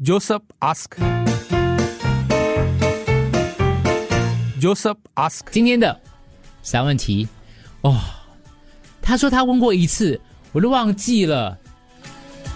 Joseph ask. Joseph ask. 今天的三问题哦，他说他问过一次，我都忘记了。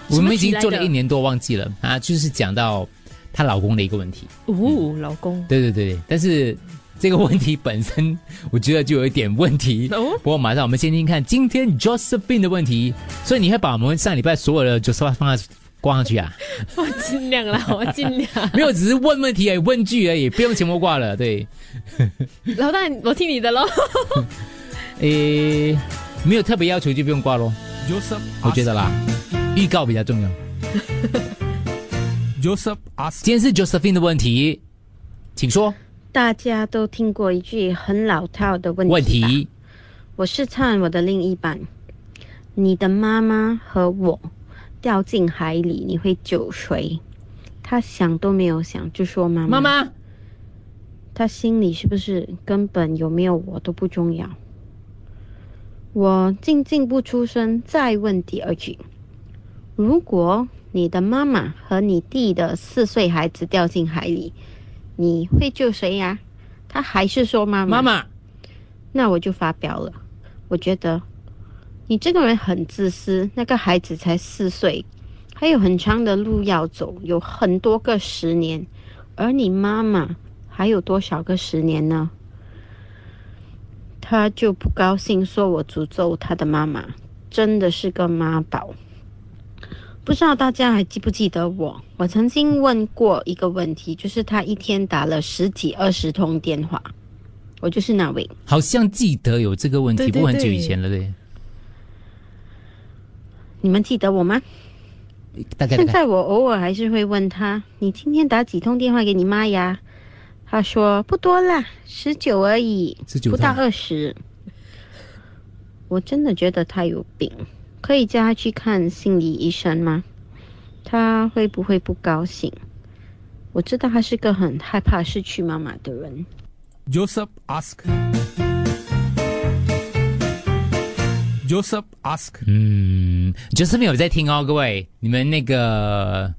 我们已经做了一年多，忘记了啊，就是讲到她老公的一个问题。哦，老公，对对对对，但是这个问题本身，我觉得就有一点问题。哦不过马上我们先听听看今天 Josephine 的问题。所以你会把我们上礼拜所有的 Josephine 放在挂上去啊？我尽量啦，我尽量。没有，只是问问题而已，问句而已，不用全部挂了。对，老大，我听你的喽。诶，没有特别要求就不用挂咯。Joseph 我觉得啦，预告比较重要。Joseph. 今天是 Josephine 的问题，请说大家都听过一句很老套的问问题。我是唱我的另一半，你的妈妈和我掉进海里，你会救谁？他想都没有想就说妈妈。妈妈，他心里是不是根本有没有我都不重要？我静静不出声，再问第二句：如果你的妈妈和你弟的四岁孩子掉进海里，你会救谁呀？他还是说妈妈。妈妈，那我就发表了。我觉得你这个人很自私。那个孩子才四岁，还有很长的路要走，有很多个十年，而你妈妈还有多少个十年呢？他就不高兴，说我诅咒他的妈妈，真的是个妈宝。不知道大家还记不记得我？我曾经问过一个问题，就是他一天打了十几二十通电话，我就是那位。好像记得有这个问题，对对不过很久以前了，对，你们记得我吗？大概。现在我偶尔还是会问他：“你今天打几通电话给你妈呀？”他说：“不多啦，十九而已，19不到二十。”我真的觉得他有病，可以叫他去看心理医生吗？他会不会不高兴？我知道他是个很害怕失去妈妈的人。Joseph ask. Joseph ask. 嗯，Josephine 有在听哦，各位，你们那个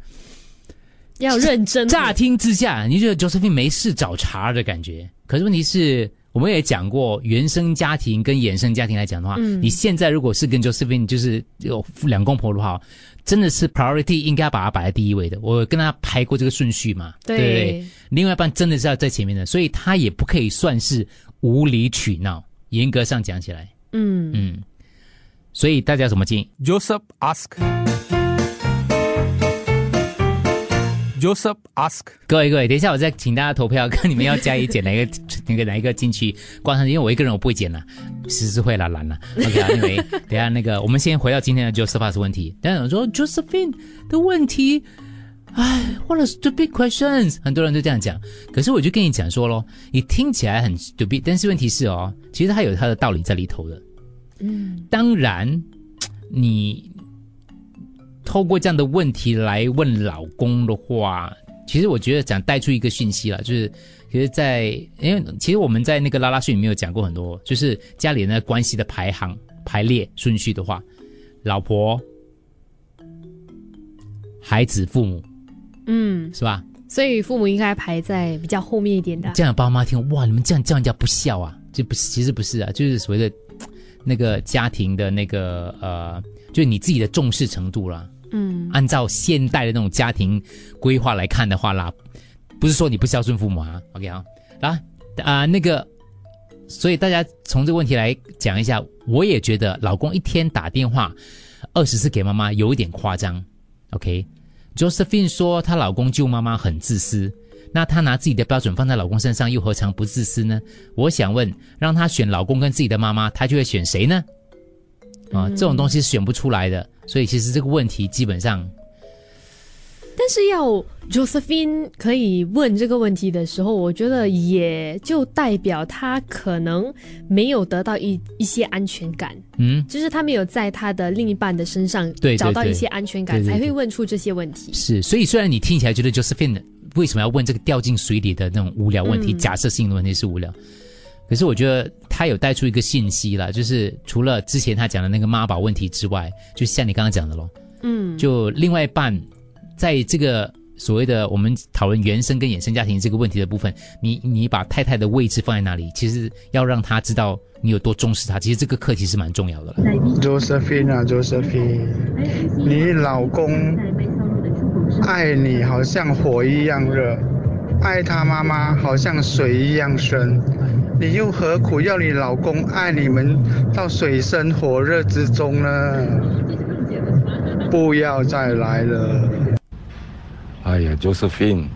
要认真。乍听之下，你觉得 Josephine 没事找茬的感觉，可是问题是，我们也讲过，原生家庭跟衍生家庭来讲的话，嗯你现在如果是跟 Josephine 就是有两公婆的话，真的是 priority 应该把它摆在第一位的。我跟他排过这个顺序嘛，对对不对？另外一半真的是要在前面的，所以他也不可以算是无理取闹。严格上讲起来，嗯，嗯，所以大家有什么建议？Joseph ask. Joseph ask. 各位各位，等一下我再请大家投票，看你们要加一减 哪一个那个哪一个进去挂上去，因为我一个人我不会剪了，实是会啦懒了。OK 啊，因为等一下那个我们先回到今天的 Joseph ask 问题，但是我说 Josephine 的问题，哎，what a stupid questions，很多人都这样讲，可是我就跟你讲说咯，你听起来很 stupid，但是问题是哦，其实它有它的道理在里头的。嗯，当然你。透过这样的问题来问老公的话，其实我觉得想带出一个讯息了，就是其实在，因为其实我们在那个拉拉训里面有讲过很多，就是家里人的关系的排行排列顺序的话，老婆、孩子、父母，嗯，是吧？所以父母应该排在比较后面一点的。这样爸妈听，哇，你们这样叫人家不孝啊？这不是，其实不是啊，就是所谓的那个家庭的那个呃，就是你自己的重视程度啦。嗯，按照现代的那种家庭规划来看的话啦，不是说你不孝顺父母啊，OK 啊，啊啊、那个，所以大家从这个问题来讲一下，我也觉得老公一天打电话二十次给妈妈有一点夸张，OK。Josephine 说她老公救妈妈很自私，那她拿自己的标准放在老公身上，又何尝不自私呢？我想问，让她选老公跟自己的妈妈，她就会选谁呢？啊，这种东西是选不出来的，所以其实这个问题基本上但是要 Josephine 可以问这个问题的时候，我觉得也就代表她可能没有得到一一些安全感，嗯，就是她没有在她的另一半的身上对找到一些安全感，才会问出这些问题。是，所以虽然你听起来觉得 Josephine 为什么要问这个掉进水里的那种无聊问题，嗯假设性的问题是无聊，可是我觉得他有带出一个信息啦，就是除了之前他讲的那个妈宝问题之外，就像你刚刚讲的咯，嗯，就另外一半在这个所谓的我们讨论原生跟衍生家庭这个问题的部分，你你把太太的位置放在哪里？其实要让她知道你有多重视她，其实这个课题是蛮重要的了。Josephine 啊，Josephine，你老公爱你好像火一样热，爱他妈妈好像水一样深，你又何苦要你老公爱你们到水深火热之中呢？不要再来了。哎呀，Josephine，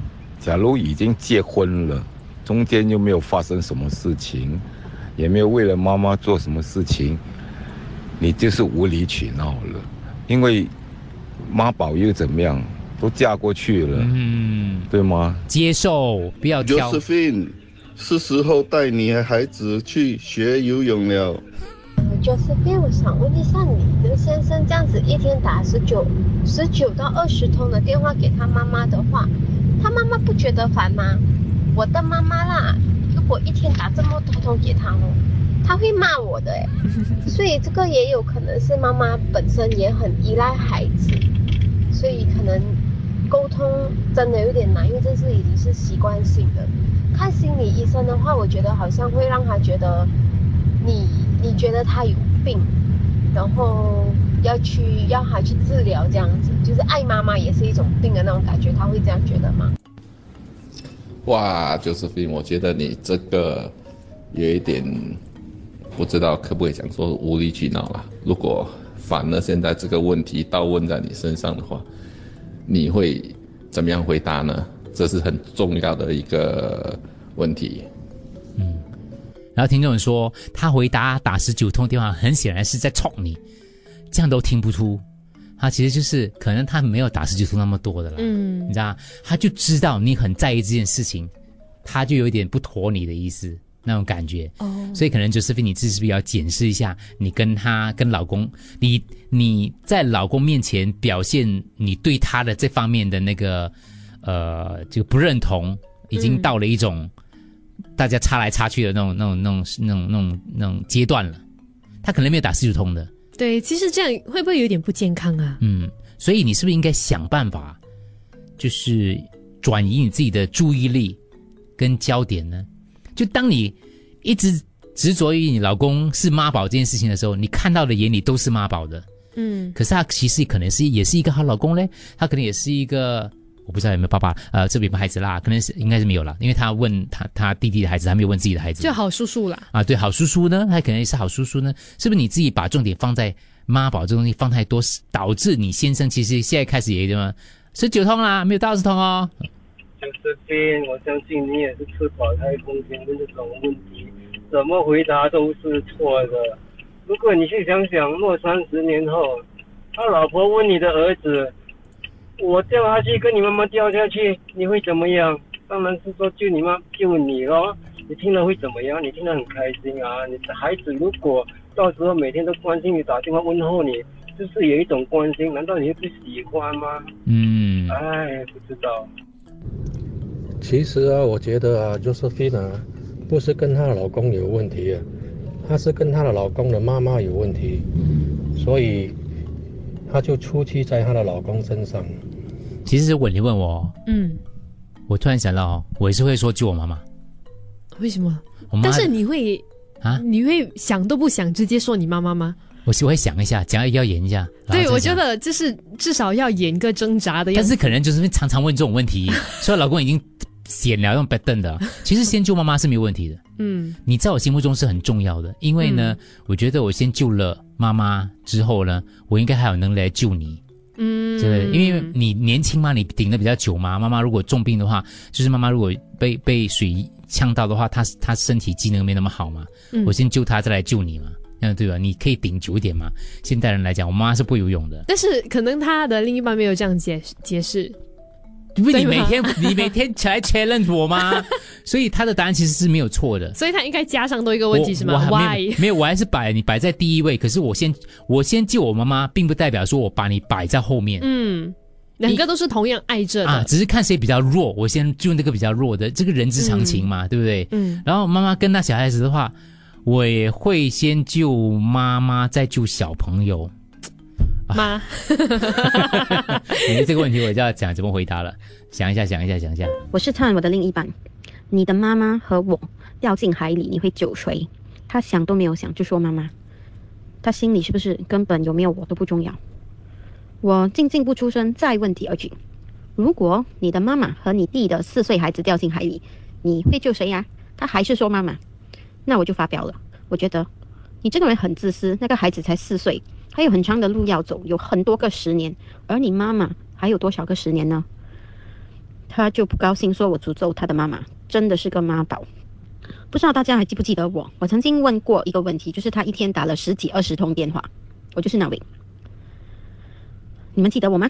假如已经结婚了，中间又没有发生什么事情，也没有为了妈妈做什么事情，你就是无理取闹了。因为妈宝又怎么样，都嫁过去了，嗯，对吗？接受，不要挑。Josephine，是时候带你和孩子去学游泳了。Josephine，我想问一下，你的先生这样子一天打十九、十九到二十通的电话给他妈妈的话，他妈妈不觉得烦吗？我的妈妈啦，如果一天打这么多通给他哦，他会骂我的哎。所以这个也有可能是妈妈本身也很依赖孩子，所以可能沟通真的有点难，因为这是已经是习惯性的。看心理医生的话，我觉得好像会让他觉得你你觉得他有病，然后要去要他去治疗，这样子就是爱妈妈也是一种病的那种感觉，他会这样觉得吗？哇就是病我觉得你这个有一点不知道可不可以讲说无理取闹啦。如果反而现在这个问题倒问在你身上的话，你会怎么样回答呢？这是很重要的一个问题。嗯然后听众说，他回答打十九通电话，很显然是在冲你，这样都听不出。他其实就是可能他没有打十九通那么多的啦，嗯你知道，他就知道你很在意这件事情，他就有一点不妥你的意思那种感觉。哦，所以可能就是你自己是不是要检视一下，你跟他跟老公，你你在老公面前表现你对他的这方面的那个呃就不认同，已经嗯到了一种大家插来插去的那种那种那种那种那种那种阶段了。他可能没有打四九通的，对，其实这样会不会有点不健康啊？嗯，所以你是不是应该想办法，就是转移你自己的注意力跟焦点呢？就当你一直执着于你老公是妈宝这件事情的时候，你看到的眼里都是妈宝的，嗯可是他其实可能是也是一个好老公嘞，他可能也是一个。我不知道有没有爸爸，呃，这边有没有孩子啦？可能是应该是没有啦，因为他问他他弟弟的孩子，他没有问自己的孩子。就好叔叔啦。啊，对，好叔叔呢，他可能也是好叔叔呢，是不是你自己把重点放在妈宝这东西放太多，导致你先生其实现在开始也什么十九通啦，没有到二十通哦。就是边，我相信你也是吃饱太空间问这种问题，怎么回答都是错的。如果你去想想，若三十年后，他老婆问你的儿子：“我掉下去跟你妈妈掉下去，你会怎么样？”当然是说救你妈救你咯。你听了会怎么样？你听了很开心啊！你的孩子如果到时候每天都关心你，打电话问候你，就是有一种关心，难道你不喜欢吗？嗯，哎，不知道。其实啊，我觉得啊，Josephine 啊，不是跟她的老公有问题啊，她是跟她的老公的妈妈有问题，所以她就出气在她的老公身上。其实如果你问我，嗯，我突然想到哦，我也是会说救我妈妈。为什么？我妈但是你会啊，你会想都不想直接说你妈妈吗？我是会想一下，讲要演一下。对，我觉得就是至少要演个挣扎的样子。但是可能就是常常问这种问题，所以老公已经显了用白瞪的。其实先救妈妈是没有问题的，嗯你在我心目中是很重要的，因为呢，我觉得我先救了妈妈之后呢，我应该还有能力来救你。嗯，对？因为你年轻嘛，你顶的比较久嘛。妈妈如果重病的话，就是妈妈如果被被水呛到的话，她她身体机能没那么好嘛。嗯我先救她，再来救你嘛，嗯对吧？你可以顶久一点嘛。现代人来讲，我妈妈是不会游泳的，但是可能她的另一半没有这样解解释。因为你每天你每天起来 challenge 我吗？所以他的答案其实是没有错的。所以他应该加上多一个问题是我吗还没有没有，我还是摆你摆在第一位。可是我先我先救我妈妈，并不代表说我把你摆在后面。嗯，两个都是同样爱着的。啊，只是看谁比较弱，我先救那个比较弱的，这个人之常情嘛，对不对？嗯然后妈妈跟那小孩子的话，我也会先救妈妈，再救小朋友。妈，你的这个问题我就要讲怎么回答了。想一下，想一下，想一下。我是探我的另一半，你的妈妈和我掉进海里，你会救谁？他想都没有想就说妈妈，他心里是不是根本有没有我都不重要？我静静不出声，再问第二句：如果你的妈妈和你弟的四岁孩子掉进海里，你会救谁呀？他还是说妈妈，那我就发表了。我觉得你这个人很自私，那个孩子才四岁，还有很长的路要走，有很多个十年，而你妈妈还有多少个十年呢？他就不高兴，说我诅咒他的妈妈，真的是个妈宝。不知道大家还记不记得我？我曾经问过一个问题，就是他一天打了十几二十通电话，我就是那位。你们记得我吗？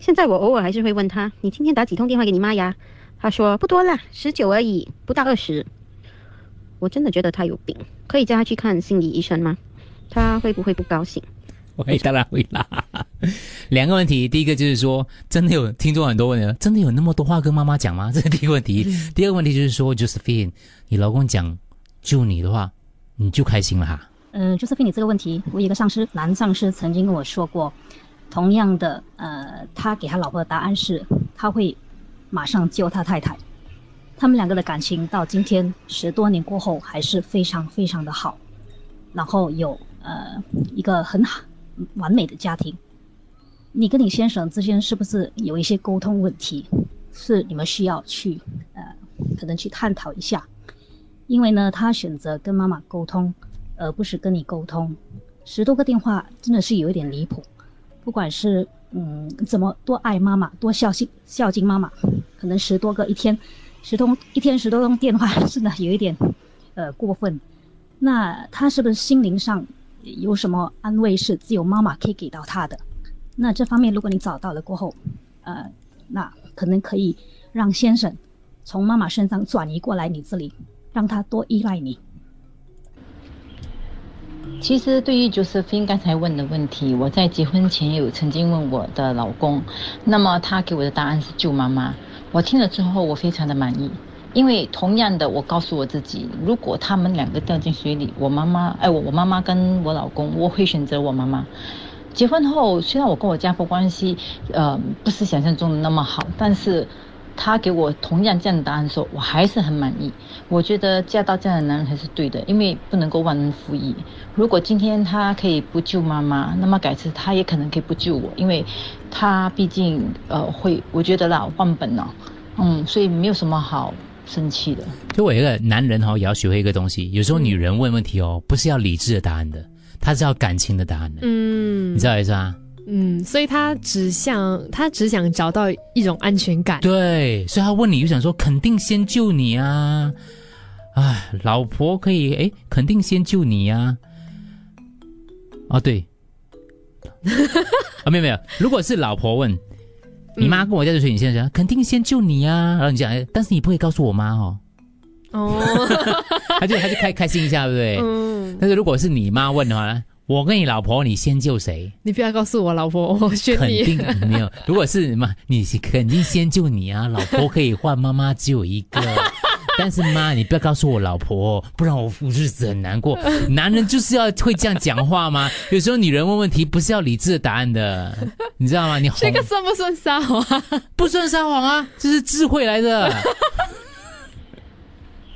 现在我偶尔还是会问他：“你今天打几通电话给你妈呀？”他说：“不多了，十九而已，不到二十。”我真的觉得他有病，可以叫他去看心理医生吗？他会不会不高兴？会，当然会啦。两个问题，第一个就是说，真的有听众很多问题，真的有那么多话跟妈妈讲吗？这是第一个问题。第二个问题就是说，Josephine，你老公讲救你的话，你就开心了哈。嗯，Josephine，你这个问题，我一个上司，男上司曾经跟我说过，同样的，呃，他给他老婆的答案是，他会马上救他太太。他们两个的感情到今天十多年过后，还是非常非常的好，然后有呃一个很好完美的家庭。你跟你先生之间是不是有一些沟通问题？是你们需要去呃可能去探讨一下。因为呢，他选择跟妈妈沟通，而不是跟你沟通，十多个电话真的是有一点离谱。不管是嗯怎么多爱妈妈，多孝敬孝敬妈妈，可能十多个一天。十通一天十多通电话，真的有一点，呃，过分。那他是不是心灵上有什么安慰是只有妈妈可以给到他的？那这方面如果你找到了过后，呃，那可能可以让先生从妈妈身上转移过来你这里，让他多依赖你。其实对于 Josephine 刚才问的问题，我在结婚前有曾经问我的老公，那么他给我的答案是救妈妈。我听了之后，我非常的满意，因为同样的，我告诉我自己，如果他们两个掉进水里，我妈妈，哎，我我妈妈跟我老公，我会选择我妈妈。结婚后，虽然我跟我家婆关系，呃，不是想象中的那么好，但是他给我同样这样的答案说，我还是很满意。我觉得嫁到这样的男人才是对的，因为不能够忘恩负义。如果今天他可以不救妈妈，那么改次他也可能可以不救我，因为。他毕竟呃会，我觉得啦忘本了，嗯，所以没有什么好生气的。就我一个男人哈，也要学会一个东西，有时候女人问问题哦，不是要理智的答案的，她是要感情的答案的。嗯，你知道意思吗？嗯，所以他只想他只想找到一种安全感。对，所以他问你就想说，肯定先救你啊！哎，老婆可以哎，肯定先救你呀。哦，对。啊，没有没有，如果是老婆问你妈跟我家的水，你现在讲肯定先救你啊，然后你讲，但是你不会告诉我妈哦。哦，他就他就开开心一下，对不对？嗯。但是如果是你妈问的话，我跟你老婆，你先救谁？你不要告诉我老婆，我选你。肯定没有。如果是妈，你肯定先救你啊，老婆可以换，妈妈只有一个。但是妈，你不要告诉我老婆，不然我日子很难过。男人就是要会这样讲话吗？有时候女人问问题不是要理智的答案的，你知道吗？你这个算不算撒谎？不算撒谎啊，这是智慧来的。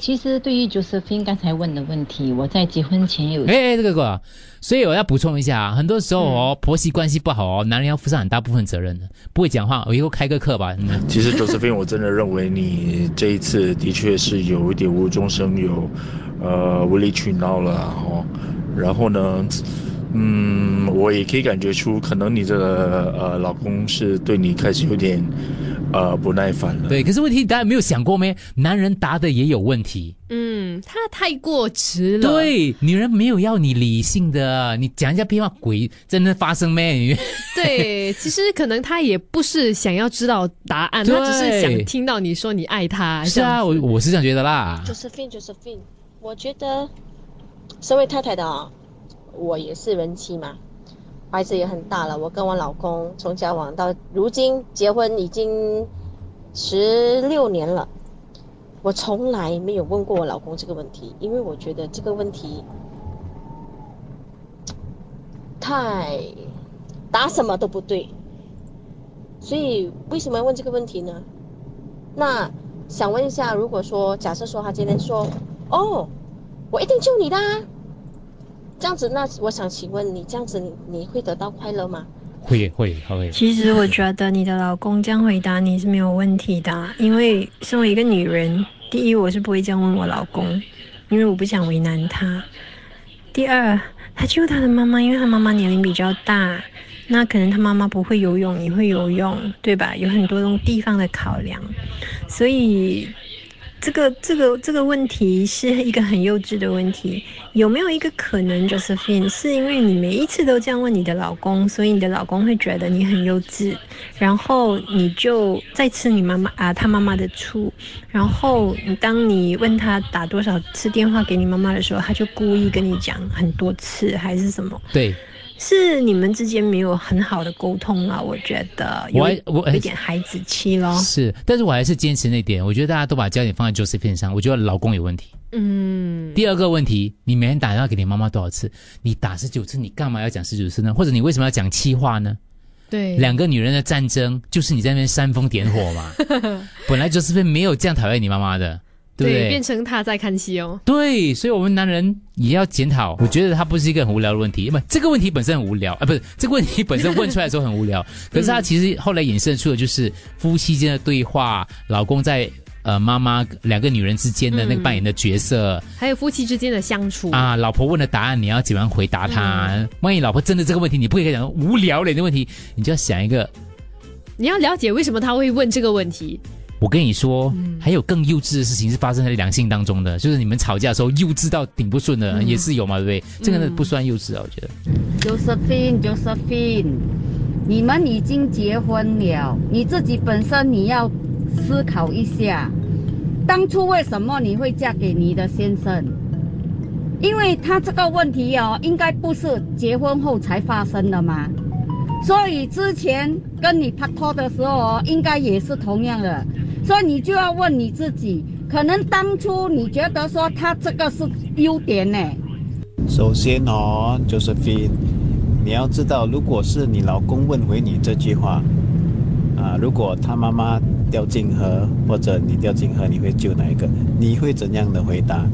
其实对于 Josephine 刚才问的问题，我在结婚前有哎，这个哥，所以我要补充一下啊，很多时候哦，婆媳关系不好哦，男人要负上很大部分责任的。不会讲话，我以后开个课吧。其实 Josephine，我真的认为你这一次的确是有一点无中生有，呃，无理取闹了哦。然后呢？嗯，我也可以感觉出，可能你这个呃老公是对你开始有点呃不耐烦了。对，可是问题大家没有想过没？男人答的也有问题。嗯，他太过直了。对，女人没有要你理性的，你讲一下屁话，鬼真的发生没？对，其实可能他也不是想要知道答案，他只是想听到你说你爱他。是啊，我我是这样觉得啦。Josephine，Josephine，我觉得身为太太的啊。我也是人妻嘛，孩子也很大了。我跟我老公从交往到如今结婚已经十六年了，我从来没有问过我老公这个问题，因为我觉得这个问题太答什么都不对。所以为什么要问这个问题呢？那想问一下，如果说假设说他今天说，哦，我一定救你的、这样子，那我想请问你，这样子你你会得到快乐吗？会会会。其实我觉得你的老公这样回答你是没有问题的，因为身为一个女人，第一我是不会这样问我老公，因为我不想为难他。第二，他救他的妈妈，因为他妈妈年龄比较大，那可能他妈妈不会游泳，你会游泳，对吧？有很多种地方的考量，所以这个这个这个问题是一个很幼稚的问题。有没有一个可能，Josephine，是因为你每一次都这样问你的老公，所以你的老公会觉得你很幼稚，然后你就再吃你妈妈啊他妈妈的醋，然后你当你问他打多少次电话给你妈妈的时候，他就故意跟你讲很多次，还是什么？对，是你们之间没有很好的沟通啊，我觉得我还我有一点孩子气咯。是，但是我还是坚持那点，我觉得大家都把焦点放在 Josephine 上，我觉得老公有问题。嗯，第二个问题，你每天打电话给你妈妈多少次？你打十九次，你干嘛要讲十九次呢？或者你为什么要讲气话呢？对，两个女人的战争，就是你在那边煽风点火嘛。本来 Josephine 没有这样讨厌你妈妈的，对不对？变成他在看戏哦。对，所以我们男人也要检讨。我觉得他不是一个很无聊的问题，不，这个问题本身很无聊啊，不是这个问题本身问出来的时候很无聊，可是他其实后来衍生出的就是夫妻间的对话，老公在呃妈妈两个女人之间的那个扮演的角色。还有夫妻之间的相处啊，老婆问的答案你要怎么样回答她？万一老婆真的这个问题你不可以讲无聊的问题，你就要想一个，你要了解为什么他会问这个问题。我跟你说，还有更幼稚的事情是发生在两性当中的，就是你们吵架的时候幼稚到顶不顺的，也是有嘛，对不对？这个呢不算幼稚啊，我觉得。Josephine，Josephine，你们已经结婚了，你自己本身你要思考一下，当初为什么你会嫁给你的先生？因为他这个问题哦，应该不是结婚后才发生的嘛，所以之前跟你拍拖的时候哦，应该也是同样的，所以你就要问你自己，可能当初你觉得说他这个是优点呢？首先哦，Josephine，你要知道，如果是你老公问回你这句话，啊，如果他妈妈掉进河，或者你掉进河，你会救哪一个？你会怎样的回答？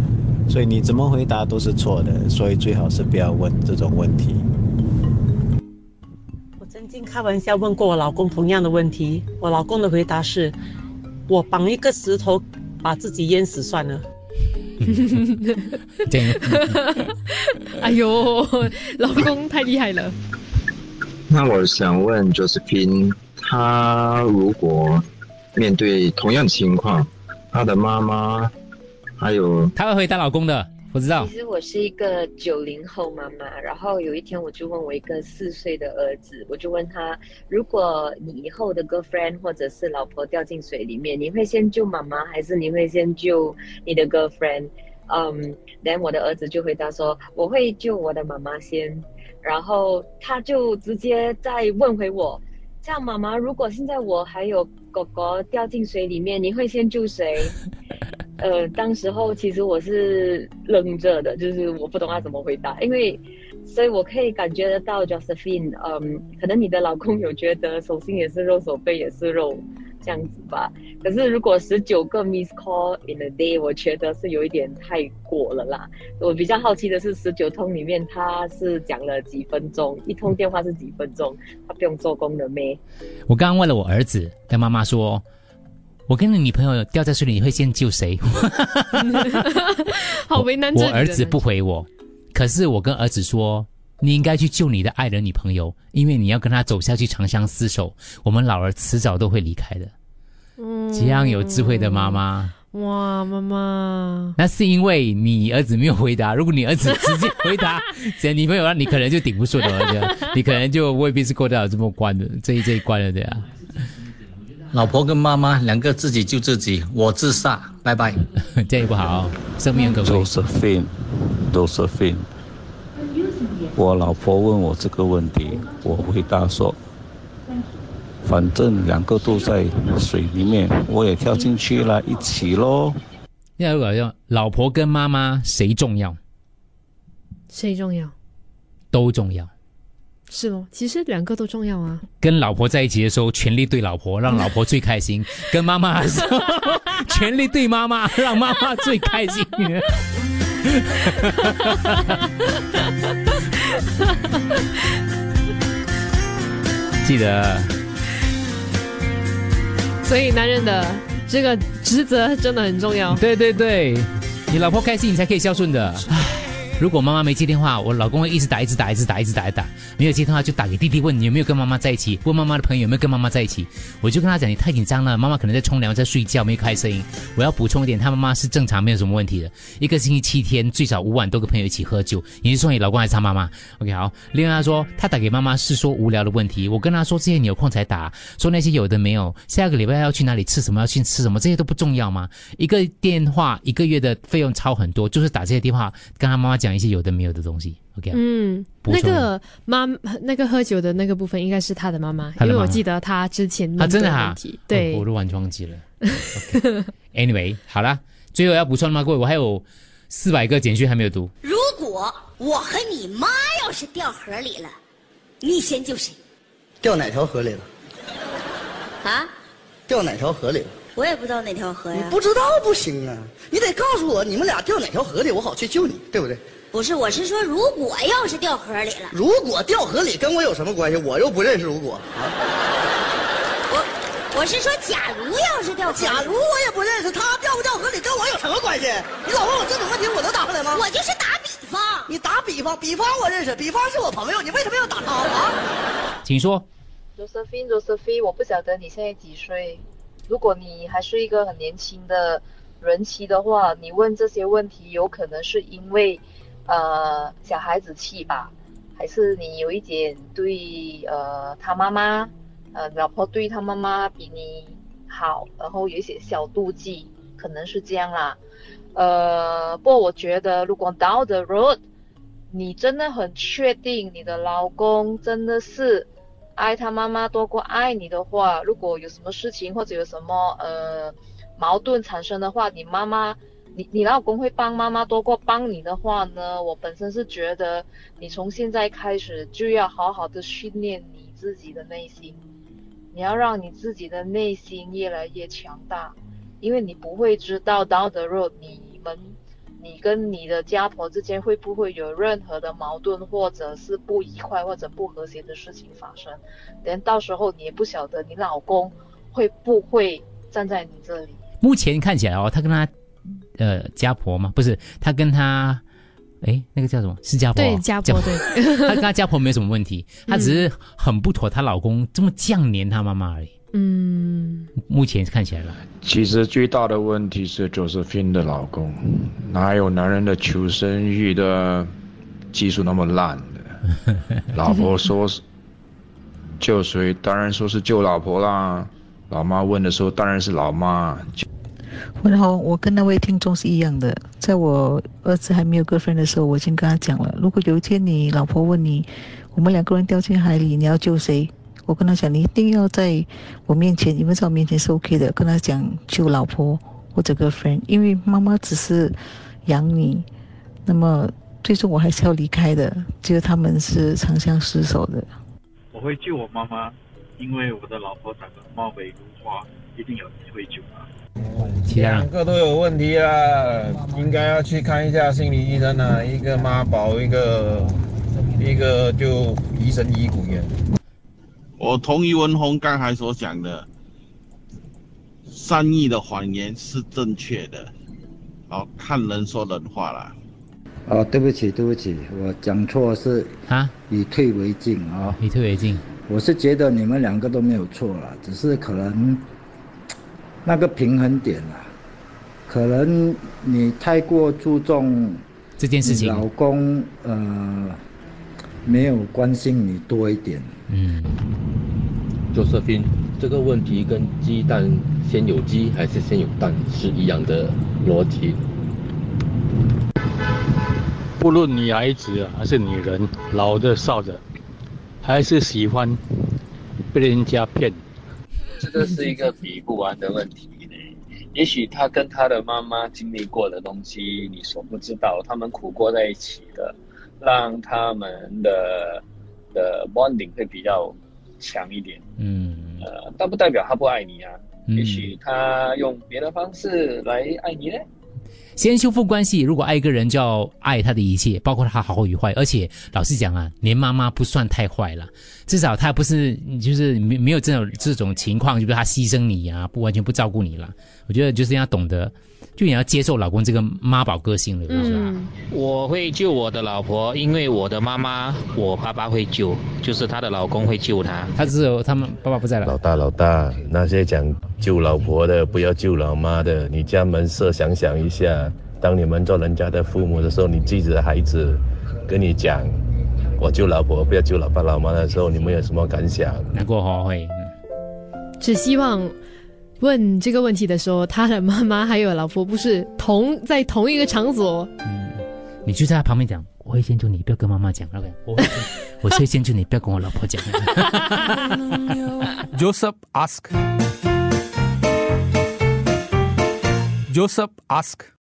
所以你怎么回答都是错的，所以最好是不要问这种问题。我曾经开玩笑问过我老公同样的问题，我老公的回答是：我绑一个石头把自己淹死算了。这样，哎呦，老公太厉害了。那我想问 Josephine，她如果面对同样情况，她的妈妈还有她会回答老公的，我知道其。实我是一个九零后妈妈，然后有一天我就问我一个四岁的儿子，我就问他，如果你以后的 girlfriend 或者是老婆掉进水里面，你会先救妈妈，还是你会先救你的 girlfriend？嗯，然后我的儿子就回答说，我会救我的妈妈先，然后他就直接再问回我，这样妈妈，如果现在我还有狗狗掉进水里面，你会先救谁？呃，当时候其实我是愣着的，就是我不懂他怎么回答，因为，所以我可以感觉得到 Josephine，嗯，可能你的老公有觉得手心也是肉，手背也是肉，这样子吧。可是如果十九个 miss call in a day，我觉得是有一点太过了啦。我比较好奇的是，十九通里面他是讲了几分钟，一通电话是几分钟，他不用做工的咩？我刚刚问了我儿子，跟妈妈说，我跟你女朋友掉在水里，你会先救谁？好为难这里的我儿子不回我，可是我跟儿子说，你应该去救你的爱人女朋友，因为你要跟她走下去长相厮守，我们老儿迟早都会离开的。嗯这样有智慧的妈妈，哇，妈妈，那是因为你儿子没有回答。如果你儿子直接回答选女朋友，那你可能就顶不顺了，你可能就未必是过得了这么关的这一这一关了，对啊。老婆跟妈妈两个自己救自己，我自杀，拜拜。这样不好，生命很可贵。Josephine，Josephine，我老婆问我这个问题，我回答说，反正两个都在水里面，我也跳进去了，一起喽。要如果要老婆跟妈妈谁重要？谁重要？都重要。是咯，其实两个都重要啊。跟老婆在一起的时候，全力对老婆，让老婆最开心；跟妈妈的时候，全力对妈妈，让妈妈最开心。记得，所以男人的这个职责真的很重要。对对对，你老婆开心，你才可以孝顺的。如果妈妈没接电话，我老公会一直打，一直打，一直打，一直打，一直打。没有接电话就打给弟弟，问你有没有跟妈妈在一起，问妈妈的朋友有没有跟妈妈在一起。我就跟他讲，你太紧张了，妈妈可能在冲凉，在睡觉，没有开声音。我要补充一点，他妈妈是正常，没有什么问题的。一个星期七天，最少五晚都跟朋友一起喝酒。你是说你老公还是他妈妈？OK，好。另外他说他打给妈妈是说无聊的问题，我跟他说这些你有空才打，说那些有的没有。下个礼拜要去哪里吃什么，要去吃什么，这些都不重要吗？一个电话一个月的费用超很多，就是打这些电话跟他妈妈讲一些有的没有的东西。OK，嗯，那个妈那个喝酒的那个部分应该是他的妈妈，因为我记得他之前他真的哈，对，我都完全忘记了。Anyway，好了，最后要补充吗？各位，我还有四百个简讯还没有读。如果我和你妈要是掉河里了，你先救谁？掉哪条河里了？啊？掉哪条河里了？我也不知道哪条河呀。你不知道不行啊，你得告诉我你们俩掉哪条河里，我好去救你，对不对？不是，我是说，如果要是掉河里了，如果掉河里跟我有什么关系？我又不认识如果啊。我我是说，假如要是掉，假如我也不认识他，掉不掉河里跟我有什么关系？你老问我这种问题，我能答出来吗？我就是打比方。你打比方，比方我认识，比方是我朋友，你为什么要打他啊？请说。Josephine，Josephine，我不晓得你现在几岁。如果你还是一个很年轻的人妻的话，你问这些问题，有可能是因为。呃，小孩子气吧，还是你有一点对呃他妈妈，呃老婆对他妈妈比你好，然后有一些小妒忌，可能是这样啦。呃，不过我觉得如果 down the road，你真的很确定你的老公真的是爱他妈妈多过爱你的话，如果有什么事情或者有什么呃矛盾产生的话，你妈妈。你你老公会帮妈妈多过帮你的话呢？我本身是觉得你从现在开始就要好好的训练你自己的内心，你要让你自己的内心越来越强大，因为你不会知道 down the road 你们你跟你的家婆之间会不会有任何的矛盾，或者是不愉快或者不和谐的事情发生，等到时候你也不晓得你老公会不会站在你这里。目前看起来哦，他跟他。呃，家婆吗？不是，他跟他，哎，那个叫什么？是家婆？对，家婆。对，他跟她家婆没什么问题，她只是很不妥，她老公这么犟黏她妈妈而已。嗯，目前看起来了。其实最大的问题是 Josephine 的老公，哪有男人的求生欲的技术那么烂的？老婆说是救谁，当然说是救老婆啦。老妈问的时候，当然是老妈。然后我跟那位听众是一样的，在我儿子还没有 girlfriend 的时候，我已经跟他讲了，如果有一天你老婆问你，我们两个人掉进海里，你要救谁？我跟他讲，你一定要在我面前，你们在我面前是 OK 的，跟他讲救老婆或者 girlfriend，因为妈妈只是养你，那么最终我还是要离开的，只有他们是长相厮守的。我会救我妈妈，因为我的老婆长得貌美如花，一定有机会救她。两个都有问题啊，应该要去看一下心理医生啊。一个妈宝，一个一个就疑神疑鬼的。我同意文宏刚才所讲的，善意的谎言是正确的。好，看人说人话了。哦，对不起，对不起，我讲错是啊，以退为进啊，以退为进。我是觉得你们两个都没有错了，只是可能。那个平衡点啊，可能你太过注重这件事情，老公呃没有关心你多一点。嗯，周瑟斌，这个问题跟鸡蛋先有鸡还是先有蛋是一样的逻辑。不论女孩子还是女人，老的少的，还是喜欢被人家骗。这是一个比不完的问题呢。也许他跟他的妈妈经历过的东西，你所不知道，他们苦过在一起的，让他们的的 bonding 会比较强一点。嗯，呃，但不代表他不爱你啊，嗯也许他用别的方式来爱你呢。先修复关系，如果爱一个人，就要爱他的一切，包括他好与坏。而且老实讲啊，连妈妈不算太坏了，至少他不是就是没没有这种这种情况，就是他牺牲你啊，不完全不照顾你了。我觉得就是要懂得，就你要接受老公这个妈宝个性了，是吧？我会救我的老婆，因为我的妈妈，我爸爸会救，就是她的老公会救她。他只有他们爸爸不在了。老大老大，那些讲救老婆的，不要救老妈的，你家门设想想一下，当你们做人家的父母的时候，你自己的孩子跟你讲，我救老婆，不要救老爸老妈的时候，你们有什么感想？难过哈会。只希望问这个问题的时候，他的妈妈还有老婆不是同在同一个场所。你就在他旁边讲，我会先救你，不要跟妈妈讲。OK，我会我会先救你，不要跟我老婆讲。Joseph ask. Joseph ask.